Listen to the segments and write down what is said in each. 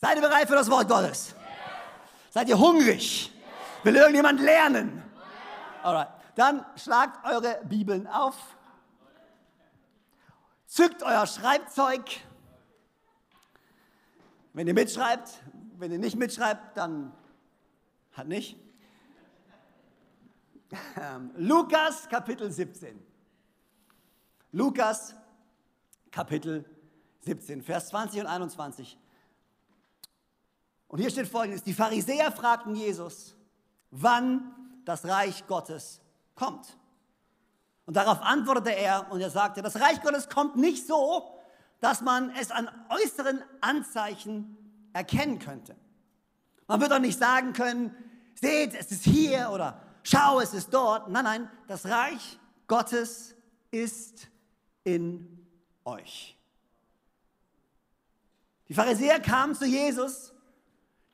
Seid ihr bereit für das Wort Gottes? Seid ihr hungrig? Will irgendjemand lernen? Alright. Dann schlagt eure Bibeln auf. Zückt euer Schreibzeug. Wenn ihr mitschreibt, wenn ihr nicht mitschreibt, dann hat nicht. Ähm, Lukas Kapitel 17. Lukas Kapitel 17, Vers 20 und 21. Und hier steht folgendes, die Pharisäer fragten Jesus, wann das Reich Gottes kommt. Und darauf antwortete er und er sagte, das Reich Gottes kommt nicht so, dass man es an äußeren Anzeichen erkennen könnte. Man wird doch nicht sagen können, seht, es ist hier oder schau, es ist dort. Nein, nein, das Reich Gottes ist in euch. Die Pharisäer kamen zu Jesus,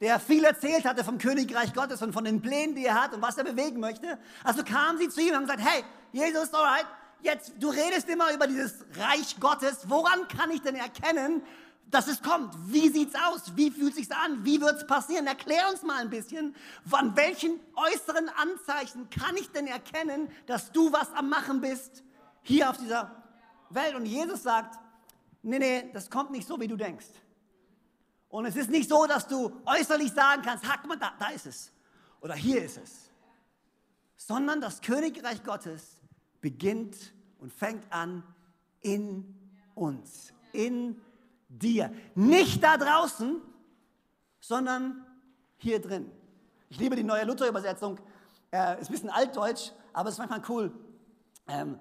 der viel erzählt hatte vom Königreich Gottes und von den Plänen, die er hat und was er bewegen möchte. Also kamen sie zu ihm und haben gesagt, hey, Jesus, alright, jetzt, du redest immer über dieses Reich Gottes. Woran kann ich denn erkennen, dass es kommt? Wie sieht's aus? Wie fühlt sich's an? Wie wird's passieren? Erklär uns mal ein bisschen, an welchen äußeren Anzeichen kann ich denn erkennen, dass du was am Machen bist hier auf dieser Welt? Und Jesus sagt, nee, nee, das kommt nicht so, wie du denkst. Und es ist nicht so, dass du äußerlich sagen kannst, hack mal, da, da ist es. Oder hier ist es. Sondern das Königreich Gottes beginnt und fängt an in uns, in dir. Nicht da draußen, sondern hier drin. Ich liebe die neue Luther-Übersetzung. Äh, ist ein bisschen altdeutsch, aber es ist manchmal cool, ähm,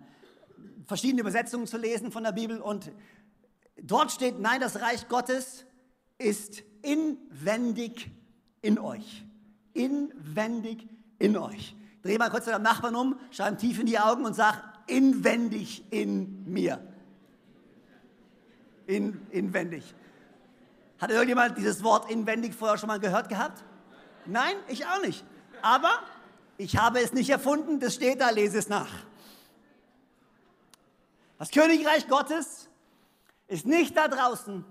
verschiedene Übersetzungen zu lesen von der Bibel. Und dort steht, nein, das Reich Gottes ist inwendig in euch. Inwendig in euch. Dreh mal kurz deinem Nachbarn um, schau ihm tief in die Augen und sag, inwendig in mir. In, inwendig. Hat irgendjemand dieses Wort inwendig vorher schon mal gehört gehabt? Nein, ich auch nicht. Aber ich habe es nicht erfunden, das steht da, lese es nach. Das Königreich Gottes ist nicht da draußen,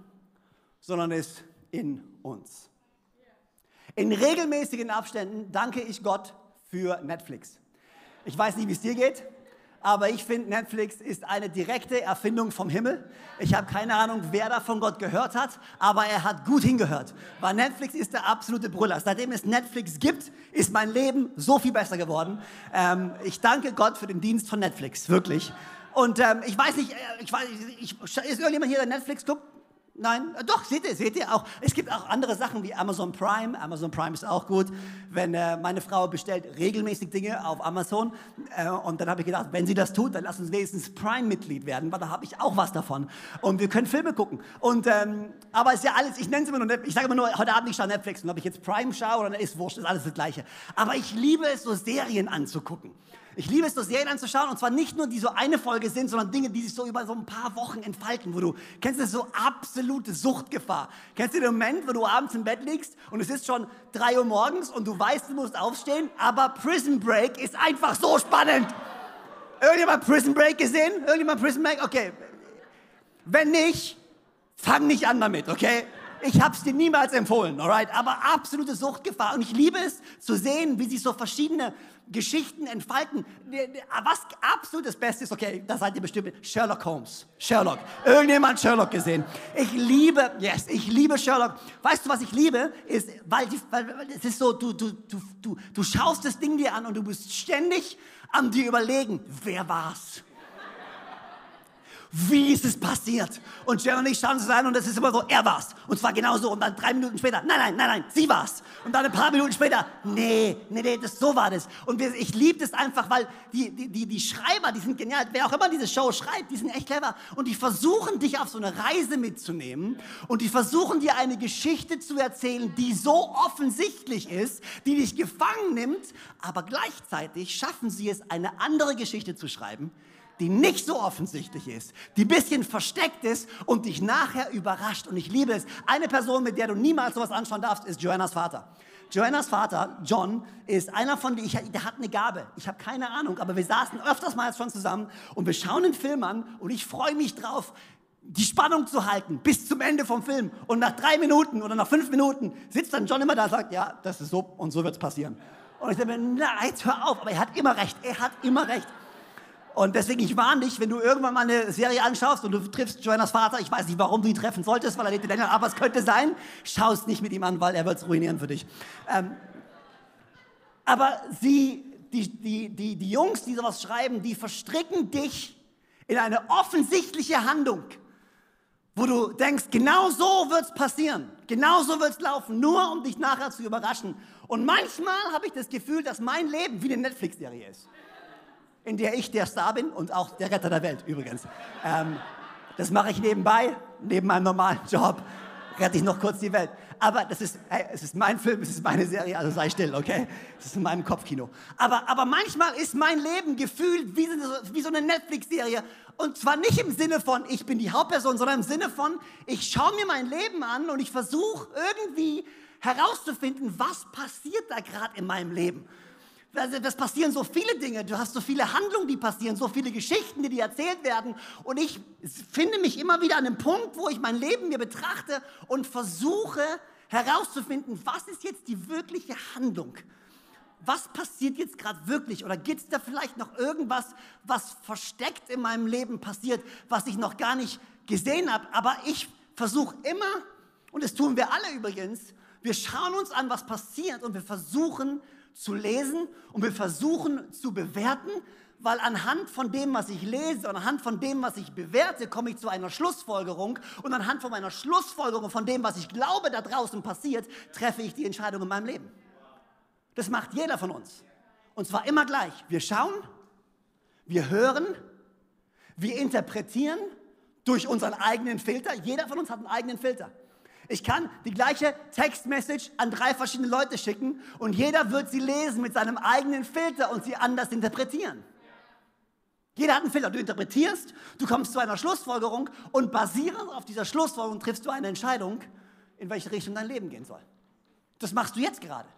sondern ist in uns. In regelmäßigen Abständen danke ich Gott für Netflix. Ich weiß nicht, wie es dir geht, aber ich finde, Netflix ist eine direkte Erfindung vom Himmel. Ich habe keine Ahnung, wer da von Gott gehört hat, aber er hat gut hingehört. Weil Netflix ist der absolute Brüller. Seitdem es Netflix gibt, ist mein Leben so viel besser geworden. Ähm, ich danke Gott für den Dienst von Netflix, wirklich. Und ähm, ich weiß nicht, äh, ich weiß, ich, ist irgendjemand hier, der Netflix guckt? Nein, äh, doch, seht ihr, seht ihr auch. Es gibt auch andere Sachen wie Amazon Prime. Amazon Prime ist auch gut. Wenn äh, meine Frau bestellt regelmäßig Dinge auf Amazon äh, und dann habe ich gedacht, wenn sie das tut, dann lass uns wenigstens Prime-Mitglied werden, weil da habe ich auch was davon. Und wir können Filme gucken. Und, ähm, aber es ist ja alles, ich nenne es immer nur, ich sage immer nur, heute Abend ich schaue Netflix und ob ich jetzt Prime schaue oder ist wurscht, ist alles das Gleiche. Aber ich liebe es, so Serien anzugucken. Ich liebe es, so Serien anzuschauen und zwar nicht nur, die so eine Folge sind, sondern Dinge, die sich so über so ein paar Wochen entfalten, wo du, kennst du das so absolute Suchtgefahr? Kennst du den Moment, wo du abends im Bett liegst und es ist schon drei Uhr morgens und du weißt, du musst aufstehen, aber Prison Break ist einfach so spannend. Irgendjemand Prison Break gesehen? Irgendjemand Prison Break? Okay. Wenn nicht, fang nicht an damit, okay? Ich habe es dir niemals empfohlen, alright? Aber absolute Suchtgefahr. Und ich liebe es zu sehen, wie sich so verschiedene Geschichten entfalten. Was absolut das Beste ist, okay, da seid ihr bestimmt, Sherlock Holmes. Sherlock. Irgendjemand Sherlock gesehen. Ich liebe, yes, ich liebe Sherlock. Weißt du, was ich liebe? Ist, weil, die, weil es ist so, du, du, du, du, du schaust das Ding dir an und du bist ständig am dir überlegen, wer war's? Wie ist es passiert? Und Jeremy und ich schauen uns an und es ist immer so, er war's. Und zwar genauso. Und dann drei Minuten später, nein, nein, nein, nein, sie war's. Und dann ein paar Minuten später, nee, nee, nee, das, so war das. Und wir, ich liebe das einfach, weil die, die, die, die Schreiber, die sind genial. Wer auch immer diese Show schreibt, die sind echt clever. Und die versuchen, dich auf so eine Reise mitzunehmen. Und die versuchen, dir eine Geschichte zu erzählen, die so offensichtlich ist, die dich gefangen nimmt. Aber gleichzeitig schaffen sie es, eine andere Geschichte zu schreiben, die nicht so offensichtlich ist, die ein bisschen versteckt ist und dich nachher überrascht. Und ich liebe es. Eine Person, mit der du niemals sowas anschauen darfst, ist Joannas Vater. Joannas Vater, John, ist einer von denen, der hat eine Gabe. Ich habe keine Ahnung, aber wir saßen öfters mal schon zusammen und wir schauen den Film an und ich freue mich drauf, die Spannung zu halten bis zum Ende vom Film. Und nach drei Minuten oder nach fünf Minuten sitzt dann John immer da und sagt, ja, das ist so und so wird es passieren. Und ich sage mir, nein, jetzt hör auf. Aber er hat immer recht. Er hat immer recht. Und deswegen, ich warne dich, wenn du irgendwann mal eine Serie anschaust und du triffst Joannas Vater, ich weiß nicht, warum du ihn treffen solltest, weil er lebt in England, aber es könnte sein, schau es nicht mit ihm an, weil er wird es ruinieren für dich. Ähm, aber sie, die, die, die, die Jungs, die sowas schreiben, die verstricken dich in eine offensichtliche Handlung, wo du denkst, genau so wird es passieren, genau so wird es laufen, nur um dich nachher zu überraschen. Und manchmal habe ich das Gefühl, dass mein Leben wie eine Netflix-Serie ist, in der ich der Star bin und auch der Retter der Welt übrigens. Ähm, das mache ich nebenbei, neben meinem normalen Job rette ich noch kurz die Welt. Aber das ist, hey, es ist mein Film, es ist meine Serie, also sei still, okay? Es ist in meinem Kopfkino. Aber, aber manchmal ist mein Leben gefühlt wie so, wie so eine Netflix-Serie. Und zwar nicht im Sinne von, ich bin die Hauptperson, sondern im Sinne von, ich schaue mir mein Leben an und ich versuche irgendwie herauszufinden, was passiert da gerade in meinem Leben. Also, das passieren so viele Dinge, du hast so viele Handlungen, die passieren, so viele Geschichten, die dir erzählt werden. Und ich finde mich immer wieder an einem Punkt, wo ich mein Leben mir betrachte und versuche herauszufinden, was ist jetzt die wirkliche Handlung? Was passiert jetzt gerade wirklich? Oder gibt es da vielleicht noch irgendwas, was versteckt in meinem Leben passiert, was ich noch gar nicht gesehen habe? Aber ich versuche immer, und das tun wir alle übrigens, wir schauen uns an, was passiert und wir versuchen zu lesen und wir versuchen zu bewerten, weil anhand von dem, was ich lese, und anhand von dem, was ich bewerte, komme ich zu einer Schlussfolgerung und anhand von meiner Schlussfolgerung, von dem, was ich glaube, da draußen passiert, treffe ich die Entscheidung in meinem Leben. Das macht jeder von uns. Und zwar immer gleich. Wir schauen, wir hören, wir interpretieren durch unseren eigenen Filter. Jeder von uns hat einen eigenen Filter. Ich kann die gleiche Textmessage an drei verschiedene Leute schicken und jeder wird sie lesen mit seinem eigenen Filter und sie anders interpretieren. Jeder hat einen Filter. Du interpretierst, du kommst zu einer Schlussfolgerung und basierend auf dieser Schlussfolgerung triffst du eine Entscheidung, in welche Richtung dein Leben gehen soll. Das machst du jetzt gerade.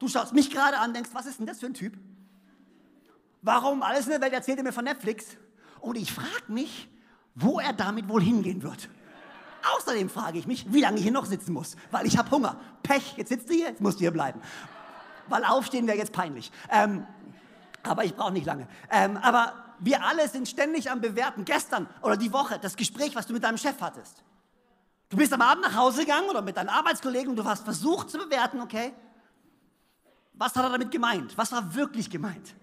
Du schaust mich gerade an, denkst, was ist denn das für ein Typ? Warum alles in der Welt erzählt er mir von Netflix? Und ich frage mich, wo er damit wohl hingehen wird. Außerdem frage ich mich, wie lange ich hier noch sitzen muss, weil ich habe Hunger. Pech, jetzt sitzt du hier, jetzt musst du hier bleiben. Weil aufstehen wäre jetzt peinlich. Ähm, aber ich brauche nicht lange. Ähm, aber wir alle sind ständig am Bewerten. Gestern oder die Woche, das Gespräch, was du mit deinem Chef hattest. Du bist am Abend nach Hause gegangen oder mit deinen Arbeitskollegen und du hast versucht zu bewerten, okay, was hat er damit gemeint? Was war wirklich gemeint?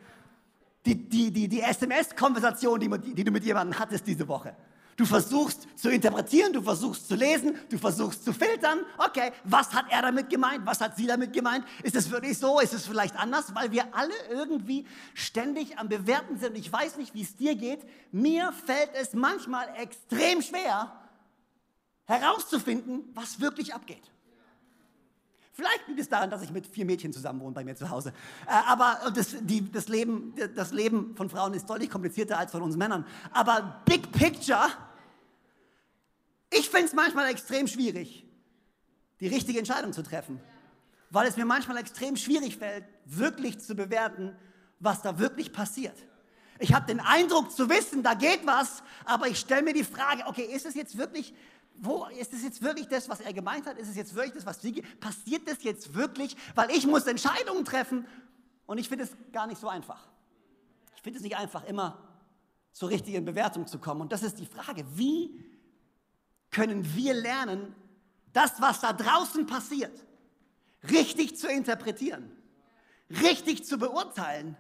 Die, die, die, die SMS-Konversation, die, die du mit jemandem hattest diese Woche. Du versuchst zu interpretieren, du versuchst zu lesen, du versuchst zu filtern. Okay, was hat er damit gemeint? Was hat sie damit gemeint? Ist es wirklich so? Ist es vielleicht anders? Weil wir alle irgendwie ständig am Bewerten sind. Ich weiß nicht, wie es dir geht. Mir fällt es manchmal extrem schwer, herauszufinden, was wirklich abgeht. Vielleicht liegt es daran, dass ich mit vier Mädchen zusammen wohne bei mir zu Hause. Äh, aber das, die, das, Leben, das Leben von Frauen ist deutlich komplizierter als von uns Männern. Aber Big Picture ich finde es manchmal extrem schwierig, die richtige Entscheidung zu treffen, weil es mir manchmal extrem schwierig fällt, wirklich zu bewerten, was da wirklich passiert. Ich habe den Eindruck zu wissen, da geht was, aber ich stelle mir die Frage, okay, ist es jetzt wirklich, wo ist es jetzt wirklich das, was er gemeint hat? Ist es jetzt wirklich das, was sie, passiert das jetzt wirklich? Weil ich muss Entscheidungen treffen und ich finde es gar nicht so einfach. Ich finde es nicht einfach, immer zur richtigen Bewertung zu kommen. Und das ist die Frage, wie können wir lernen, das, was da draußen passiert, richtig zu interpretieren, richtig zu beurteilen,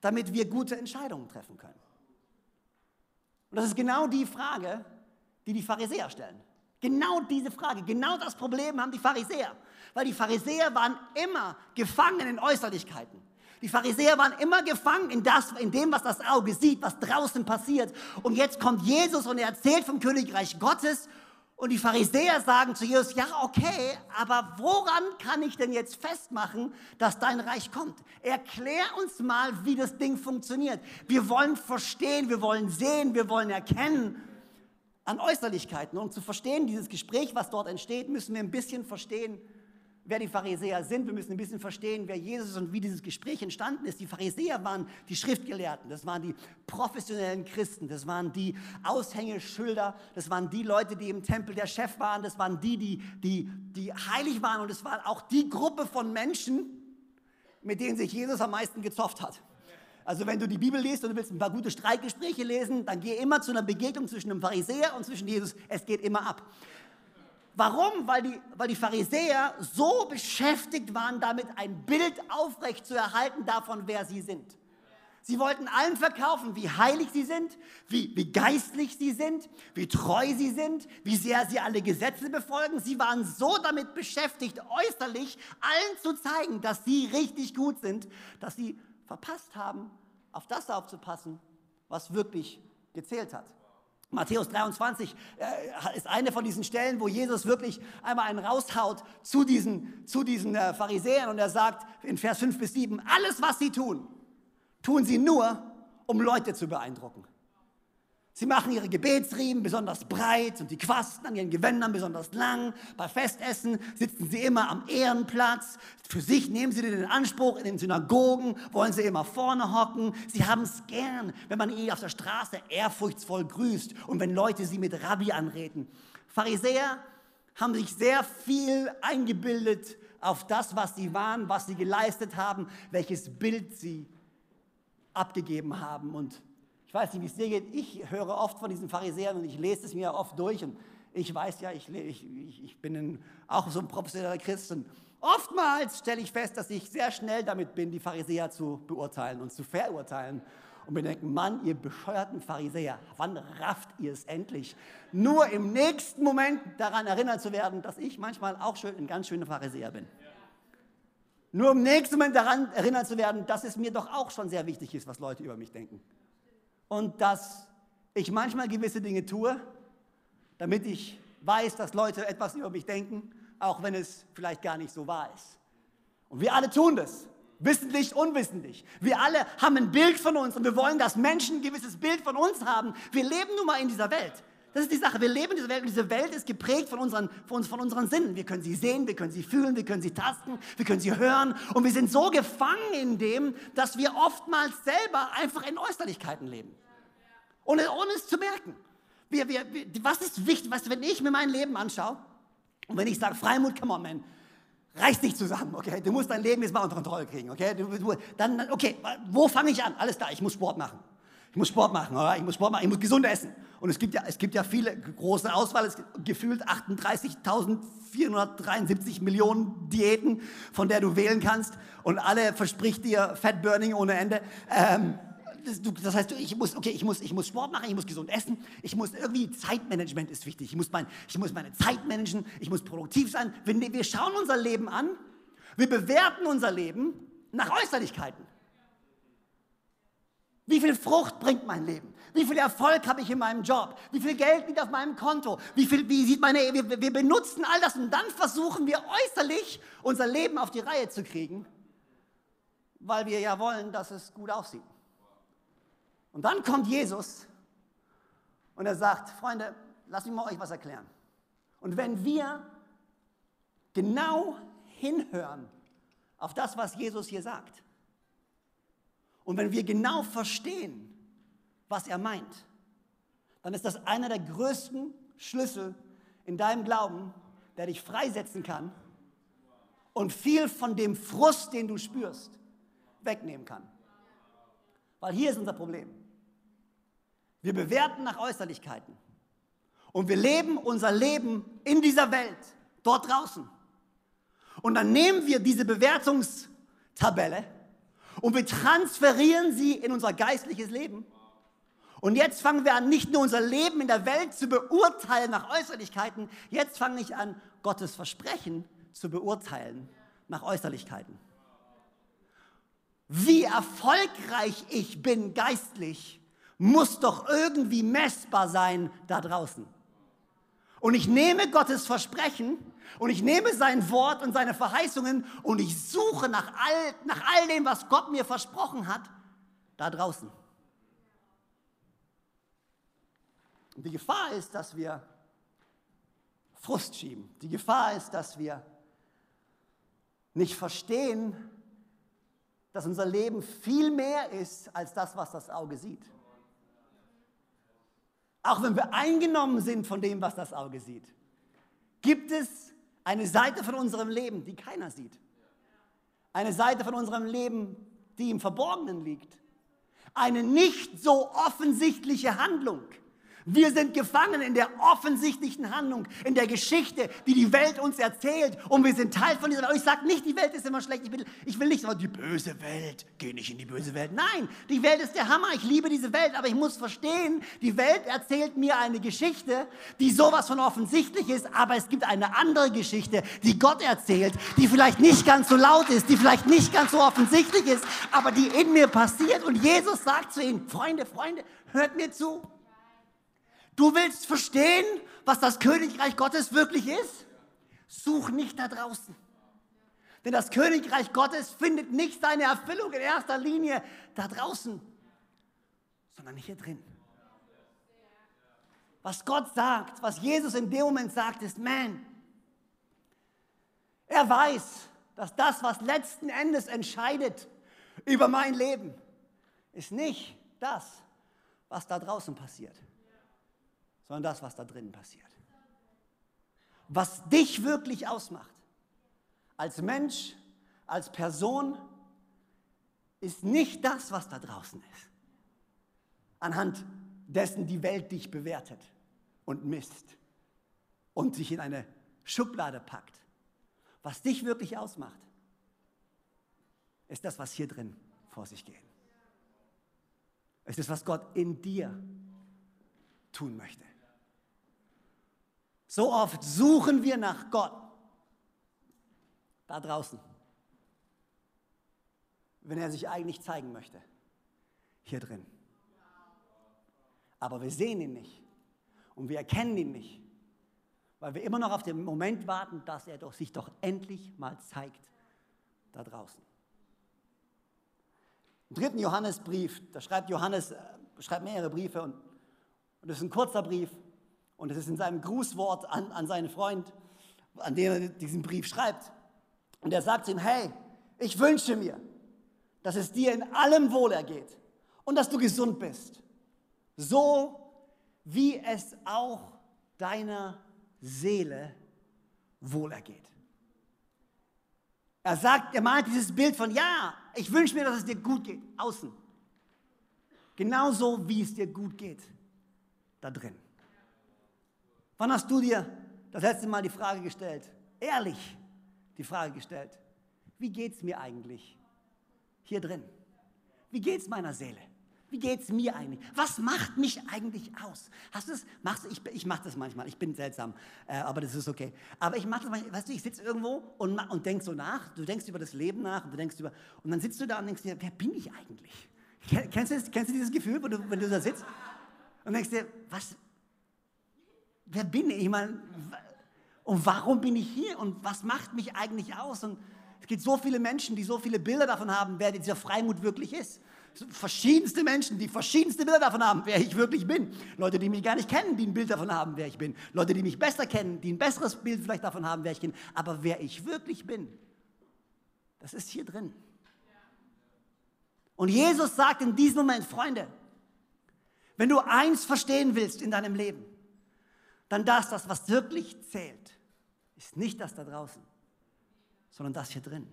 damit wir gute Entscheidungen treffen können. Und das ist genau die Frage, die die Pharisäer stellen. Genau diese Frage, genau das Problem haben die Pharisäer. Weil die Pharisäer waren immer gefangen in Äußerlichkeiten. Die Pharisäer waren immer gefangen in, das, in dem, was das Auge sieht, was draußen passiert. Und jetzt kommt Jesus und er erzählt vom Königreich Gottes und die Pharisäer sagen zu Jesus, ja, okay, aber woran kann ich denn jetzt festmachen, dass dein Reich kommt? Erklär uns mal, wie das Ding funktioniert. Wir wollen verstehen, wir wollen sehen, wir wollen erkennen an Äußerlichkeiten. Und um zu verstehen, dieses Gespräch, was dort entsteht, müssen wir ein bisschen verstehen, wer die Pharisäer sind. Wir müssen ein bisschen verstehen, wer Jesus ist und wie dieses Gespräch entstanden ist. Die Pharisäer waren die Schriftgelehrten, das waren die professionellen Christen, das waren die Aushängeschilder, das waren die Leute, die im Tempel der Chef waren, das waren die, die, die, die heilig waren und es war auch die Gruppe von Menschen, mit denen sich Jesus am meisten gezofft hat. Also wenn du die Bibel liest und du willst ein paar gute Streitgespräche lesen, dann geh immer zu einer Begegnung zwischen einem Pharisäer und zwischen Jesus. Es geht immer ab. Warum? Weil die, weil die Pharisäer so beschäftigt waren, damit ein Bild aufrecht zu erhalten davon, wer sie sind. Sie wollten allen verkaufen, wie heilig sie sind, wie, wie geistlich sie sind, wie treu sie sind, wie sehr sie alle Gesetze befolgen. Sie waren so damit beschäftigt, äußerlich allen zu zeigen, dass sie richtig gut sind, dass sie verpasst haben, auf das aufzupassen, was wirklich gezählt hat. Matthäus 23 äh, ist eine von diesen Stellen, wo Jesus wirklich einmal einen raushaut zu diesen, zu diesen äh, Pharisäern und er sagt in Vers 5 bis 7, alles was sie tun, tun sie nur, um Leute zu beeindrucken. Sie machen ihre Gebetsriemen besonders breit und die Quasten an ihren Gewändern besonders lang. Bei Festessen sitzen sie immer am Ehrenplatz. Für sich nehmen sie den Anspruch, in den Synagogen wollen sie immer vorne hocken. Sie haben es gern, wenn man ihnen auf der Straße ehrfurchtsvoll grüßt und wenn Leute sie mit Rabbi anreden. Pharisäer haben sich sehr viel eingebildet auf das, was sie waren, was sie geleistet haben, welches Bild sie abgegeben haben und ich weiß nicht, wie es dir geht. Ich höre oft von diesen Pharisäern und ich lese es mir oft durch. Und ich weiß ja, ich, ich, ich bin ein, auch so ein professioneller Christ. Und oftmals stelle ich fest, dass ich sehr schnell damit bin, die Pharisäer zu beurteilen und zu verurteilen. Und mir denken, Mann, ihr bescheuerten Pharisäer, wann rafft ihr es endlich? Nur im nächsten Moment daran erinnert zu werden, dass ich manchmal auch schön, ein ganz schöner Pharisäer bin. Nur im nächsten Moment daran erinnert zu werden, dass es mir doch auch schon sehr wichtig ist, was Leute über mich denken und dass ich manchmal gewisse Dinge tue, damit ich weiß, dass Leute etwas über mich denken, auch wenn es vielleicht gar nicht so wahr ist. Und wir alle tun das, wissentlich, unwissentlich. Wir alle haben ein Bild von uns und wir wollen, dass Menschen ein gewisses Bild von uns haben. Wir leben nun mal in dieser Welt. Das ist die Sache. Wir leben in dieser Welt und diese Welt ist geprägt von unseren, von, uns, von unseren Sinnen. Wir können sie sehen, wir können sie fühlen, wir können sie tasten, wir können sie hören. Und wir sind so gefangen in dem, dass wir oftmals selber einfach in Äußerlichkeiten leben ohne, ohne es zu merken. Wir, wir, was ist wichtig? Du, wenn ich mir mein Leben anschaue und wenn ich sage, Freimut, come on, man, reiß dich zusammen, okay? Du musst dein Leben jetzt mal unter Kontrolle kriegen, okay? Du, du, dann, okay, wo fange ich an? Alles klar, ich muss Sport machen. Ich muss Sport machen, oder? ich muss Sport machen, ich muss gesund essen. Und es gibt ja, es gibt ja viele große Auswahl, es gibt gefühlt 38.473 Millionen Diäten, von der du wählen kannst. Und alle verspricht dir Fat Burning ohne Ende. Ähm, das, das, heißt, ich muss, okay, ich muss, ich muss Sport machen, ich muss gesund essen, ich muss irgendwie, Zeitmanagement ist wichtig. Ich muss, mein, ich muss meine Zeit managen, ich muss produktiv sein. Wir, wir schauen unser Leben an, wir bewerten unser Leben nach Äußerlichkeiten. Wie viel Frucht bringt mein Leben? Wie viel Erfolg habe ich in meinem Job? Wie viel Geld liegt auf meinem Konto? Wie, viel, wie sieht meine, wir, wir benutzen all das und dann versuchen wir äußerlich unser Leben auf die Reihe zu kriegen, weil wir ja wollen, dass es gut aussieht. Und dann kommt Jesus und er sagt, Freunde, lasst mich mal euch was erklären. Und wenn wir genau hinhören auf das, was Jesus hier sagt, und wenn wir genau verstehen, was er meint, dann ist das einer der größten Schlüssel in deinem Glauben, der dich freisetzen kann und viel von dem Frust, den du spürst, wegnehmen kann. Weil hier ist unser Problem. Wir bewerten nach Äußerlichkeiten. Und wir leben unser Leben in dieser Welt, dort draußen. Und dann nehmen wir diese Bewertungstabelle und wir transferieren sie in unser geistliches Leben. Und jetzt fangen wir an, nicht nur unser Leben in der Welt zu beurteilen nach Äußerlichkeiten, jetzt fange ich an, Gottes Versprechen zu beurteilen nach Äußerlichkeiten. Wie erfolgreich ich bin geistlich, muss doch irgendwie messbar sein da draußen. Und ich nehme Gottes Versprechen und ich nehme sein Wort und seine Verheißungen und ich suche nach all, nach all dem, was Gott mir versprochen hat, da draußen. Und die Gefahr ist, dass wir Frust schieben. Die Gefahr ist, dass wir nicht verstehen, dass unser Leben viel mehr ist als das, was das Auge sieht. Auch wenn wir eingenommen sind von dem, was das Auge sieht, gibt es eine Seite von unserem Leben, die keiner sieht. Eine Seite von unserem Leben, die im Verborgenen liegt. Eine nicht so offensichtliche Handlung wir sind gefangen in der offensichtlichen Handlung, in der Geschichte, die die Welt uns erzählt. Und wir sind Teil von dieser Welt. Ich sage nicht, die Welt ist immer schlecht. Ich will, ich will nicht sagen, die böse Welt. Geh nicht in die böse Welt. Nein, die Welt ist der Hammer. Ich liebe diese Welt. Aber ich muss verstehen, die Welt erzählt mir eine Geschichte, die sowas von offensichtlich ist. Aber es gibt eine andere Geschichte, die Gott erzählt, die vielleicht nicht ganz so laut ist, die vielleicht nicht ganz so offensichtlich ist, aber die in mir passiert. Und Jesus sagt zu ihnen, Freunde, Freunde, hört mir zu. Du willst verstehen, was das Königreich Gottes wirklich ist? Such nicht da draußen. Denn das Königreich Gottes findet nicht seine Erfüllung in erster Linie da draußen, sondern hier drin. Was Gott sagt, was Jesus in dem Moment sagt, ist, man, er weiß, dass das, was letzten Endes entscheidet über mein Leben, ist nicht das, was da draußen passiert sondern das, was da drinnen passiert. Was dich wirklich ausmacht, als Mensch, als Person, ist nicht das, was da draußen ist. Anhand dessen die Welt dich bewertet und misst und sich in eine Schublade packt. Was dich wirklich ausmacht, ist das, was hier drin vor sich geht. Es ist, was Gott in dir tun möchte. So oft suchen wir nach Gott. Da draußen, wenn er sich eigentlich zeigen möchte, hier drin. Aber wir sehen ihn nicht. Und wir erkennen ihn nicht, weil wir immer noch auf den Moment warten, dass er doch sich doch endlich mal zeigt. Da draußen. Im dritten Johannesbrief, da schreibt Johannes, äh, schreibt mehrere Briefe und, und das ist ein kurzer Brief, und es ist in seinem Grußwort an, an seinen Freund, an dem er diesen Brief schreibt. Und er sagt ihm, hey, ich wünsche mir, dass es dir in allem wohlergeht und dass du gesund bist. So wie es auch deiner Seele wohlergeht. Er sagt, er malt dieses Bild von, ja, ich wünsche mir, dass es dir gut geht, außen. Genauso wie es dir gut geht, da drin. Wann hast du dir das letzte Mal die Frage gestellt, ehrlich die Frage gestellt, wie geht es mir eigentlich hier drin? Wie geht es meiner Seele? Wie geht es mir eigentlich? Was macht mich eigentlich aus? Hast du es? Machst du, ich ich mache das manchmal, ich bin seltsam, äh, aber das ist okay. Aber ich mache das manchmal, weißt du, ich sitze irgendwo und, und denk so nach, du denkst über das Leben nach und du denkst über, und dann sitzt du da und denkst dir, wer bin ich eigentlich? Kennst du, kennst du dieses Gefühl, wenn du, wenn du da sitzt und denkst dir, was, wer bin ich? Ich meine, und warum bin ich hier und was macht mich eigentlich aus? Und es gibt so viele Menschen, die so viele Bilder davon haben, wer dieser Freimut wirklich ist. Verschiedenste Menschen, die verschiedenste Bilder davon haben, wer ich wirklich bin. Leute, die mich gar nicht kennen, die ein Bild davon haben, wer ich bin. Leute, die mich besser kennen, die ein besseres Bild vielleicht davon haben, wer ich bin. Aber wer ich wirklich bin, das ist hier drin. Und Jesus sagt in diesem Moment, Freunde, wenn du eins verstehen willst in deinem Leben, dann das, das, was wirklich zählt, ist nicht das da draußen, sondern das hier drin.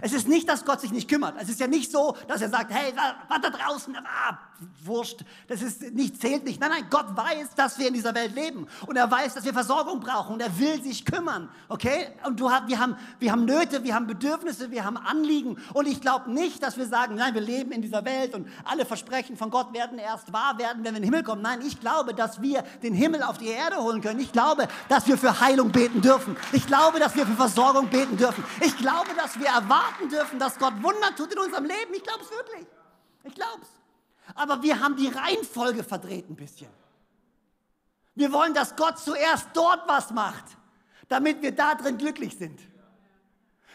Es ist nicht, dass Gott sich nicht kümmert. Es ist ja nicht so, dass er sagt, hey, was da draußen, ah, wurscht, das ist nicht, zählt nicht. Nein, nein, Gott weiß, dass wir in dieser Welt leben. Und er weiß, dass wir Versorgung brauchen. Und er will sich kümmern. Okay? Und du, wir, haben, wir haben Nöte, wir haben Bedürfnisse, wir haben Anliegen. Und ich glaube nicht, dass wir sagen, nein, wir leben in dieser Welt und alle Versprechen von Gott werden erst wahr werden, wenn wir in den Himmel kommen. Nein, ich glaube, dass wir den Himmel auf die Erde holen können. Ich glaube, dass wir für Heilung beten dürfen. Ich glaube, dass wir für Versorgung beten dürfen. Ich glaube, dass wir erwarten dürfen, dass Gott Wunder tut in unserem Leben. Ich glaube es wirklich. Ich glaube es. Aber wir haben die Reihenfolge verdreht ein bisschen. Wir wollen, dass Gott zuerst dort was macht, damit wir da drin glücklich sind.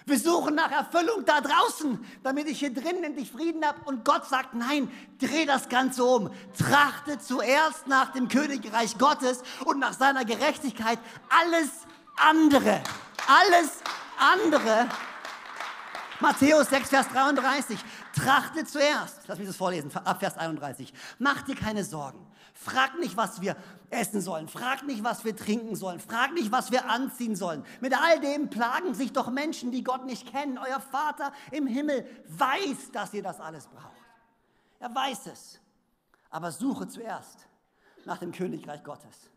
Wir suchen nach Erfüllung da draußen, damit ich hier drinnen endlich Frieden habe. Und Gott sagt, nein, dreh das Ganze um. Trachte zuerst nach dem Königreich Gottes und nach seiner Gerechtigkeit. Alles andere, alles andere. Matthäus 6, Vers 33. Trachte zuerst. Lass mich das vorlesen, ab Vers 31. Mach dir keine Sorgen. Frag nicht, was wir essen sollen. Frag nicht, was wir trinken sollen. Frag nicht, was wir anziehen sollen. Mit all dem plagen sich doch Menschen, die Gott nicht kennen. Euer Vater im Himmel weiß, dass ihr das alles braucht. Er weiß es. Aber suche zuerst nach dem Königreich Gottes.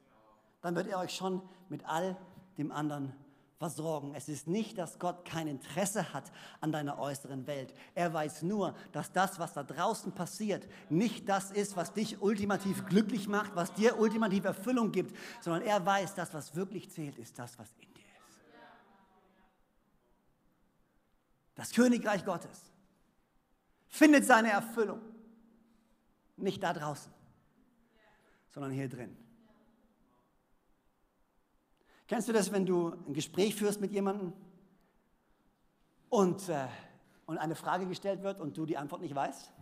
Dann wird er euch schon mit all dem anderen versorgen. Es ist nicht, dass Gott kein Interesse hat an deiner äußeren Welt. Er weiß nur, dass das, was da draußen passiert, nicht das ist, was dich ultimativ glücklich macht, was dir ultimativ Erfüllung gibt, sondern er weiß, das, was wirklich zählt, ist das, was in dir ist. Das Königreich Gottes findet seine Erfüllung nicht da draußen, sondern hier drin. Kennst du das, wenn du ein Gespräch führst mit jemandem und, äh, und eine Frage gestellt wird und du die Antwort nicht weißt?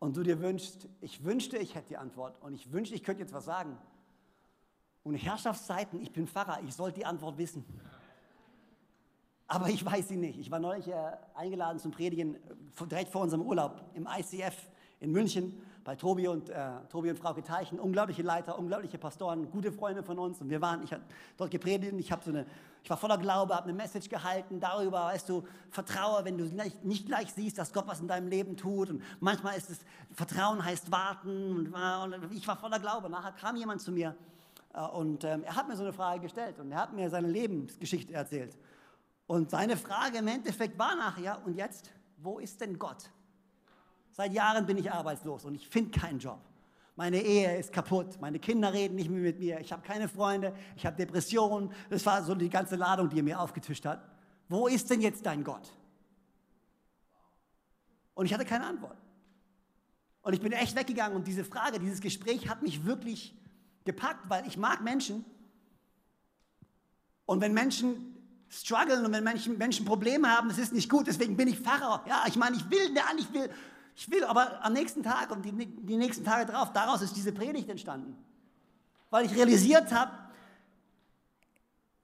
Und du dir wünschst, ich wünschte, ich hätte die Antwort und ich wünschte, ich könnte jetzt was sagen. Und Herrschaftszeiten, ich bin Pfarrer, ich sollte die Antwort wissen. Aber ich weiß sie nicht. Ich war neulich äh, eingeladen zum Predigen, äh, direkt vor unserem Urlaub im ICF in München bei Tobi und, äh, Tobi und Frau Geteichen, unglaubliche Leiter, unglaubliche Pastoren, gute Freunde von uns. Und wir waren, ich habe dort gepredigt und ich, so eine, ich war voller Glaube, habe eine Message gehalten darüber, weißt du, vertraue, wenn du nicht, nicht gleich siehst, dass Gott was in deinem Leben tut. Und manchmal ist es, Vertrauen heißt warten. Und, und ich war voller Glaube. Nachher kam jemand zu mir äh, und ähm, er hat mir so eine Frage gestellt und er hat mir seine Lebensgeschichte erzählt. Und seine Frage im Endeffekt war nachher, ja, und jetzt, wo ist denn Gott? Seit Jahren bin ich arbeitslos und ich finde keinen Job. Meine Ehe ist kaputt, meine Kinder reden nicht mehr mit mir, ich habe keine Freunde, ich habe Depressionen. Das war so die ganze Ladung, die er mir aufgetischt hat. Wo ist denn jetzt dein Gott? Und ich hatte keine Antwort. Und ich bin echt weggegangen und diese Frage, dieses Gespräch hat mich wirklich gepackt, weil ich mag Menschen. Und wenn Menschen strugglen und wenn Menschen, Menschen Probleme haben, das ist nicht gut. Deswegen bin ich Pfarrer. Ja, ich meine, ich will, ich will ich will aber am nächsten Tag und die, die nächsten Tage drauf, daraus ist diese Predigt entstanden. Weil ich realisiert habe,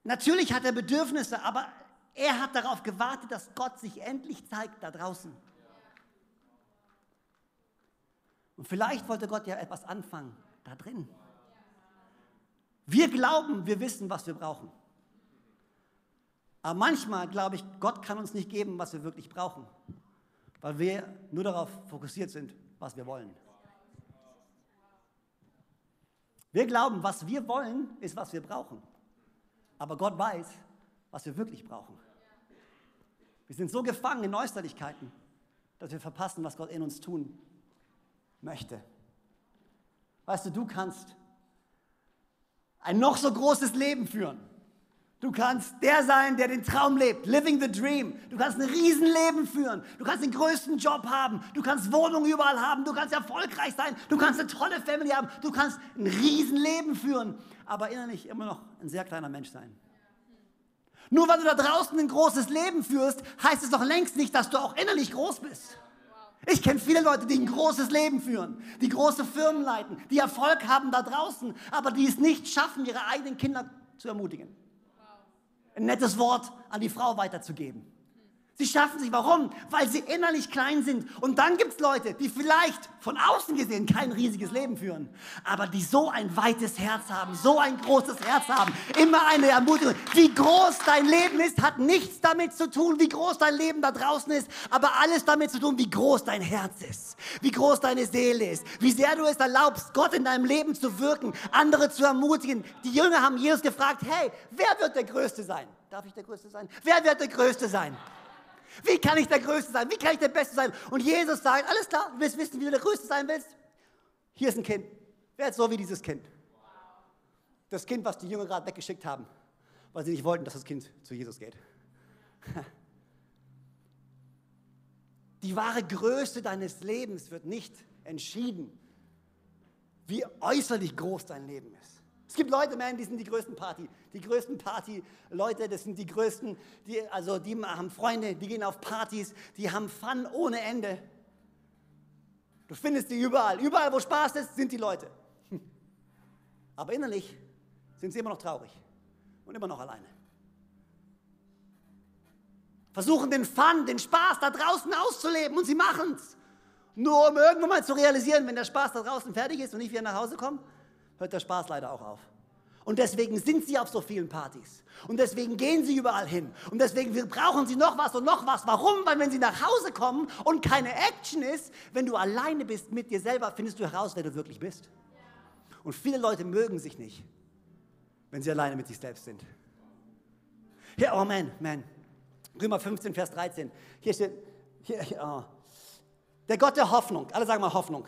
natürlich hat er Bedürfnisse, aber er hat darauf gewartet, dass Gott sich endlich zeigt da draußen. Und vielleicht wollte Gott ja etwas anfangen da drin. Wir glauben, wir wissen, was wir brauchen. Aber manchmal glaube ich, Gott kann uns nicht geben, was wir wirklich brauchen weil wir nur darauf fokussiert sind, was wir wollen. Wir glauben, was wir wollen, ist, was wir brauchen. Aber Gott weiß, was wir wirklich brauchen. Wir sind so gefangen in Äußerlichkeiten, dass wir verpassen, was Gott in uns tun möchte. Weißt du, du kannst ein noch so großes Leben führen. Du kannst der sein, der den Traum lebt, living the dream. Du kannst ein Riesenleben führen. Du kannst den größten Job haben. Du kannst Wohnungen überall haben. Du kannst erfolgreich sein. Du kannst eine tolle Family haben. Du kannst ein Riesenleben führen, aber innerlich immer noch ein sehr kleiner Mensch sein. Nur weil du da draußen ein großes Leben führst, heißt es doch längst nicht, dass du auch innerlich groß bist. Ich kenne viele Leute, die ein großes Leben führen, die große Firmen leiten, die Erfolg haben da draußen, aber die es nicht schaffen, ihre eigenen Kinder zu ermutigen ein nettes Wort an die Frau weiterzugeben. Sie schaffen sich. Warum? Weil sie innerlich klein sind. Und dann gibt es Leute, die vielleicht von außen gesehen kein riesiges Leben führen, aber die so ein weites Herz haben, so ein großes Herz haben. Immer eine Ermutigung. Wie groß dein Leben ist, hat nichts damit zu tun, wie groß dein Leben da draußen ist, aber alles damit zu tun, wie groß dein Herz ist, wie groß deine Seele ist, wie sehr du es erlaubst, Gott in deinem Leben zu wirken, andere zu ermutigen. Die Jünger haben Jesus gefragt, hey, wer wird der Größte sein? Darf ich der Größte sein? Wer wird der Größte sein? Wie kann ich der Größte sein? Wie kann ich der Beste sein? Und Jesus sagt, alles klar, du willst wissen, wie du der Größte sein willst? Hier ist ein Kind. Wer ist so wie dieses Kind? Das Kind, was die Jünger gerade weggeschickt haben, weil sie nicht wollten, dass das Kind zu Jesus geht. Die wahre Größe deines Lebens wird nicht entschieden, wie äußerlich groß dein Leben ist. Es gibt Leute, man, die sind die größten Party, die größten Party-Leute, das sind die größten, die, also die haben Freunde, die gehen auf Partys, die haben Fun ohne Ende. Du findest die überall, überall wo Spaß ist, sind die Leute. Aber innerlich sind sie immer noch traurig und immer noch alleine. versuchen den Fun, den Spaß da draußen auszuleben und sie machen es. Nur um irgendwann mal zu realisieren, wenn der Spaß da draußen fertig ist und nicht wieder nach Hause kommt, hört der Spaß leider auch auf. Und deswegen sind sie auf so vielen Partys. Und deswegen gehen sie überall hin. Und deswegen brauchen sie noch was und noch was. Warum? Weil wenn sie nach Hause kommen und keine Action ist, wenn du alleine bist mit dir selber, findest du heraus, wer du wirklich bist. Und viele Leute mögen sich nicht, wenn sie alleine mit sich selbst sind. Hier, oh man, man. Römer 15, Vers 13. Hier steht, hier, oh. der Gott der Hoffnung. Alle sagen mal Hoffnung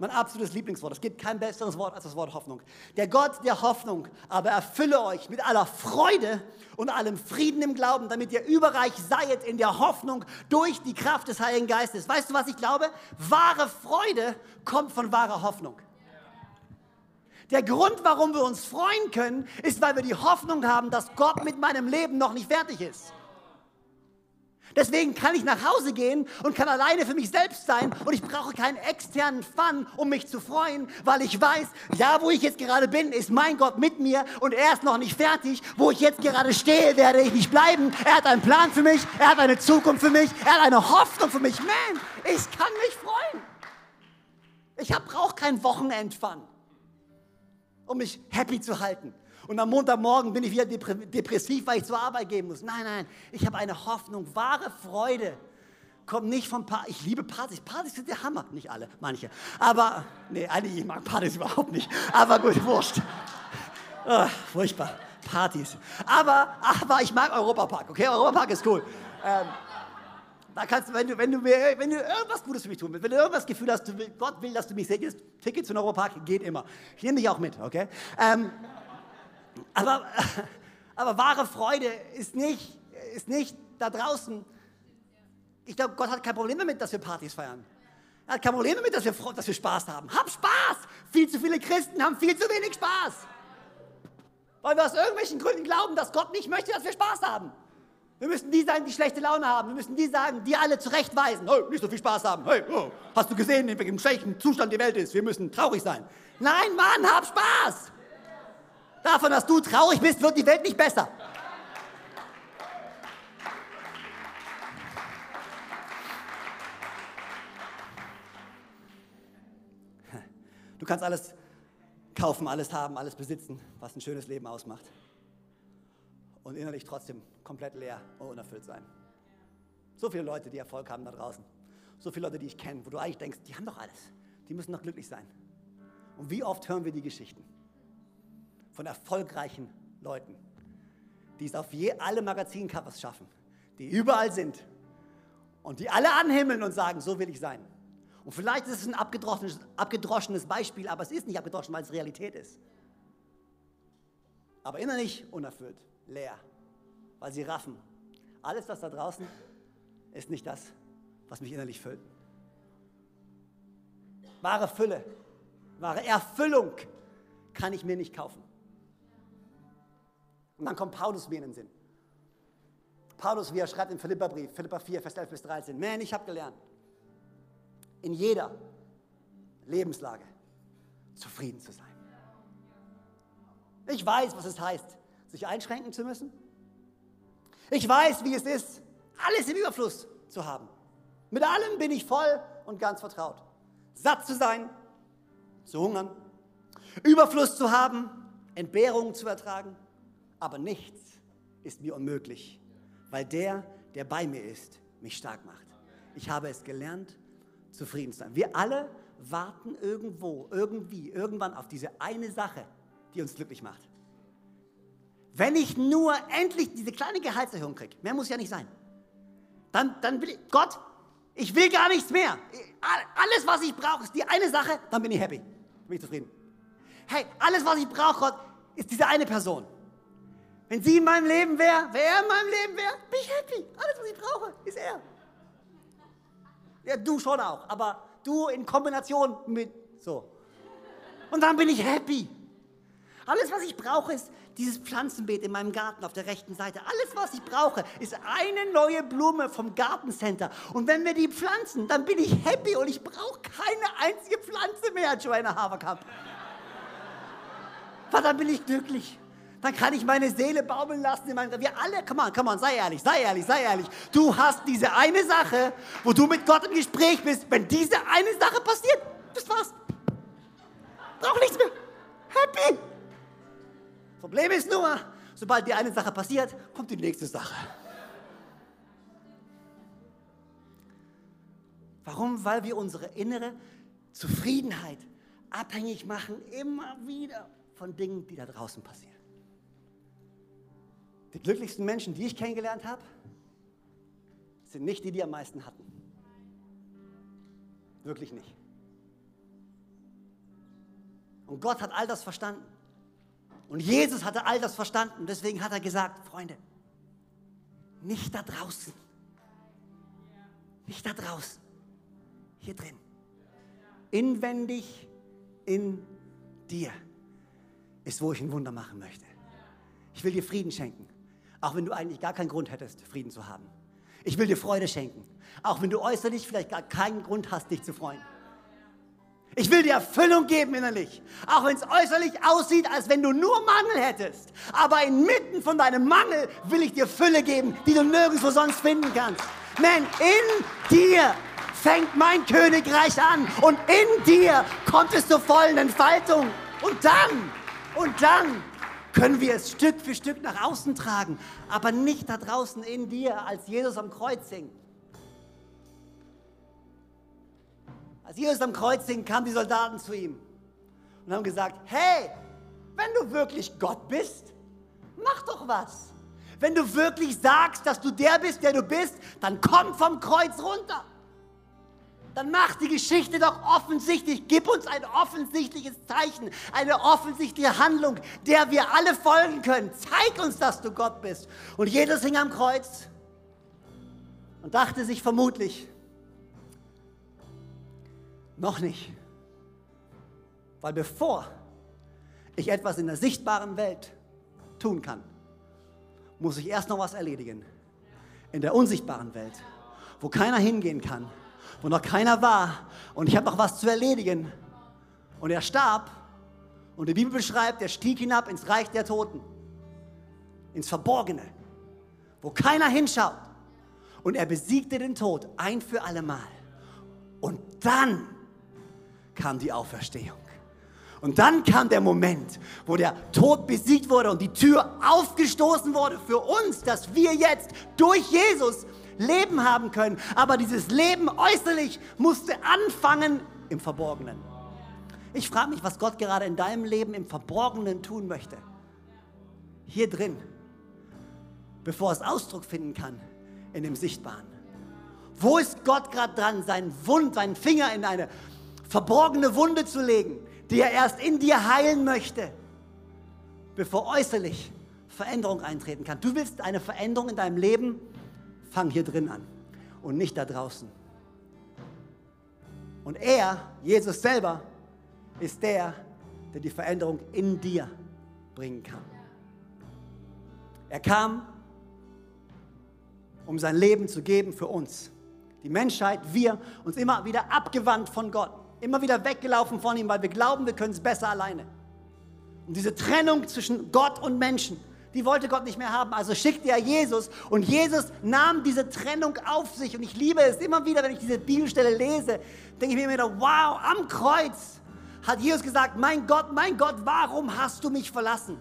mein absolutes Lieblingswort. Es gibt kein besseres Wort als das Wort Hoffnung. Der Gott der Hoffnung aber erfülle euch mit aller Freude und allem Frieden im Glauben, damit ihr überreich seid in der Hoffnung durch die Kraft des Heiligen Geistes. Weißt du, was ich glaube? Wahre Freude kommt von wahrer Hoffnung. Der Grund, warum wir uns freuen können, ist, weil wir die Hoffnung haben, dass Gott mit meinem Leben noch nicht fertig ist. Deswegen kann ich nach Hause gehen und kann alleine für mich selbst sein und ich brauche keinen externen Fun, um mich zu freuen, weil ich weiß, ja, wo ich jetzt gerade bin, ist mein Gott mit mir und er ist noch nicht fertig. Wo ich jetzt gerade stehe, werde ich nicht bleiben. Er hat einen Plan für mich, er hat eine Zukunft für mich, er hat eine Hoffnung für mich. Man, ich kann mich freuen. Ich brauche keinen Wochenendfun, um mich happy zu halten. Und am Montagmorgen bin ich wieder depressiv, weil ich zur Arbeit gehen muss. Nein, nein, ich habe eine Hoffnung, wahre Freude. Kommt nicht vom Partys. Ich liebe Partys. Partys sind der Hammer. Nicht alle, manche. Aber, nee, eigentlich, ich mag Partys überhaupt nicht. Aber gut, wurscht. Oh, furchtbar. Partys. Aber, aber ich mag Europapark, okay? Europapark ist cool. Ähm, da kannst du, wenn du, wenn du, wenn du irgendwas Gutes für mich tun willst, wenn du irgendwas Gefühl hast, du will, Gott will, dass du mich segnest, Ticket zu Europapark geht immer. Ich nehme dich auch mit, okay? Ähm, aber, aber wahre Freude ist nicht, ist nicht da draußen. Ich glaube, Gott hat kein Problem damit, dass wir Partys feiern. Er hat kein Problem damit, dass wir, dass wir Spaß haben. Hab Spaß! Viel zu viele Christen haben viel zu wenig Spaß. Weil wir aus irgendwelchen Gründen glauben, dass Gott nicht möchte, dass wir Spaß haben. Wir müssen die sein, die schlechte Laune haben. Wir müssen die sagen, die alle zurechtweisen. Hey, nicht so viel Spaß haben. Hey, oh, hast du gesehen, in welchem schlechten Zustand die Welt ist? Wir müssen traurig sein. Nein, Mann, hab Spaß! Davon, dass du traurig bist, wird die Welt nicht besser. Du kannst alles kaufen, alles haben, alles besitzen, was ein schönes Leben ausmacht. Und innerlich trotzdem komplett leer und unerfüllt sein. So viele Leute, die Erfolg haben da draußen. So viele Leute, die ich kenne, wo du eigentlich denkst, die haben doch alles. Die müssen doch glücklich sein. Und wie oft hören wir die Geschichten? Von erfolgreichen Leuten, die es auf je, alle Magazincovers schaffen, die überall sind und die alle anhimmeln und sagen, so will ich sein. Und vielleicht ist es ein abgedroschenes, abgedroschenes Beispiel, aber es ist nicht abgedroschen, weil es Realität ist. Aber innerlich unerfüllt, leer, weil sie raffen. Alles, das da draußen ist nicht das, was mich innerlich füllt. Wahre Fülle, wahre Erfüllung kann ich mir nicht kaufen. Und dann kommt Paulus mir in den Sinn. Paulus, wie er schreibt im Philipperbrief, Philippa 4, Vers 11 bis 13. Man, ich habe gelernt, in jeder Lebenslage zufrieden zu sein. Ich weiß, was es heißt, sich einschränken zu müssen. Ich weiß, wie es ist, alles im Überfluss zu haben. Mit allem bin ich voll und ganz vertraut. Satt zu sein, zu hungern, Überfluss zu haben, Entbehrungen zu ertragen aber nichts ist mir unmöglich, weil der, der bei mir ist, mich stark macht. Ich habe es gelernt, zufrieden zu sein. Wir alle warten irgendwo, irgendwie, irgendwann auf diese eine Sache, die uns glücklich macht. Wenn ich nur endlich diese kleine Gehaltserhöhung kriege, mehr muss ja nicht sein, dann, dann will ich, Gott, ich will gar nichts mehr. Alles, was ich brauche, ist die eine Sache, dann bin ich happy, bin ich zufrieden. Hey, alles, was ich brauche, Gott, ist diese eine Person. Wenn sie in meinem Leben wäre, wer er in meinem Leben wäre, bin ich happy. Alles, was ich brauche, ist er. Ja, du schon auch, aber du in Kombination mit so. Und dann bin ich happy. Alles, was ich brauche, ist dieses Pflanzenbeet in meinem Garten auf der rechten Seite. Alles, was ich brauche, ist eine neue Blume vom Gartencenter. Und wenn wir die pflanzen, dann bin ich happy und ich brauche keine einzige Pflanze mehr, Joanna Haverkamp. Weil dann bin ich glücklich Dann kann ich meine Seele baumeln lassen. In meinem, wir alle, come on, come on, sei ehrlich, sei ehrlich, sei ehrlich. Du hast diese eine Sache, wo du mit Gott im Gespräch bist. Wenn diese eine Sache passiert, das war's. Brauch nichts mehr. Happy. Problem ist nur, sobald die eine Sache passiert, kommt die nächste Sache. Warum? Weil wir unsere innere Zufriedenheit abhängig machen, immer wieder von Dingen, die da draußen passieren. Die glücklichsten Menschen, die ich kennengelernt habe, sind nicht die, die am meisten hatten. Wirklich nicht. Und Gott hat all das verstanden. Und Jesus hatte all das verstanden. Deswegen hat er gesagt, Freunde, nicht da draußen. Nicht da draußen. Hier drin. Inwendig in dir ist, wo ich ein Wunder machen möchte. Ich will dir Frieden schenken, auch wenn du eigentlich gar keinen Grund hättest, Frieden zu haben. Ich will dir Freude schenken, auch wenn du äußerlich vielleicht gar keinen Grund hast, dich zu freuen. Ich will dir Erfüllung geben innerlich, auch wenn es äußerlich aussieht, als wenn du nur Mangel hättest. Aber inmitten von deinem Mangel will ich dir Fülle geben, die du nirgendwo sonst finden kannst. Man, in dir fängt mein Königreich an und in dir kommt es zur vollen Entfaltung. Und dann, und dann können wir es Stück für Stück nach außen tragen, aber nicht da draußen in dir, als Jesus am Kreuz hing. Als Jesus am Kreuz hing, kamen die Soldaten zu ihm und haben gesagt, hey, wenn du wirklich Gott bist, mach doch was. Wenn du wirklich sagst, dass du der bist, der du bist, dann komm vom Kreuz runter dann mach die Geschichte doch offensichtlich. Gib uns ein offensichtliches Zeichen, eine offensichtliche Handlung, der wir alle folgen können. Zeig uns, dass du Gott bist. Und Jesus hing am Kreuz und dachte sich vermutlich, noch nicht. Weil bevor ich etwas in der sichtbaren Welt tun kann, muss ich erst noch was erledigen. In der unsichtbaren Welt, wo keiner hingehen kann wo noch keiner war und ich habe noch was zu erledigen. Und er starb und die Bibel beschreibt, er stieg hinab ins Reich der Toten, ins Verborgene, wo keiner hinschaut. Und er besiegte den Tod ein für allemal. Und dann kam die Auferstehung. Und dann kam der Moment, wo der Tod besiegt wurde und die Tür aufgestoßen wurde für uns, dass wir jetzt durch Jesus Leben haben können. Aber dieses Leben äußerlich musste anfangen im Verborgenen. Ich frage mich, was Gott gerade in deinem Leben im Verborgenen tun möchte. Hier drin, bevor es Ausdruck finden kann in dem Sichtbaren. Wo ist Gott gerade dran, seinen Wund, seinen Finger in eine verborgene Wunde zu legen, die er erst in dir heilen möchte, bevor äußerlich Veränderung eintreten kann. Du willst eine Veränderung in deinem Leben fang hier drin an und nicht da draußen. Und er, Jesus selber, ist der, der die Veränderung in dir bringen kann. Er kam, um sein Leben zu geben für uns. Die Menschheit, wir, uns immer wieder abgewandt von Gott, immer wieder weggelaufen von ihm, weil wir glauben, wir können es besser alleine. Und diese Trennung zwischen Gott und Menschen, die wollte Gott nicht mehr haben. Also schickte er Jesus und Jesus nahm diese Trennung auf sich. Und ich liebe es immer wieder, wenn ich diese Bibelstelle lese, denke ich mir immer wieder, wow, am Kreuz hat Jesus gesagt, mein Gott, mein Gott, warum hast du mich verlassen?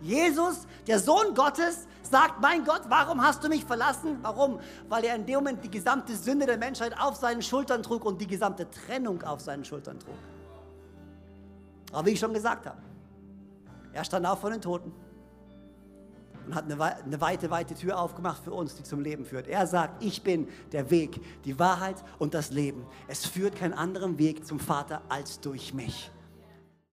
Jesus, der Sohn Gottes, sagt, mein Gott, warum hast du mich verlassen? Warum? Weil er in dem Moment die gesamte Sünde der Menschheit auf seinen Schultern trug und die gesamte Trennung auf seinen Schultern trug. Aber wie ich schon gesagt habe, er stand auf von den Toten und hat eine, weite, weite Tür aufgemacht für uns, die zum Leben führt. Er sagt, ich bin der Weg, die Wahrheit und das Leben. Es führt keinen anderen Weg zum Vater als durch mich.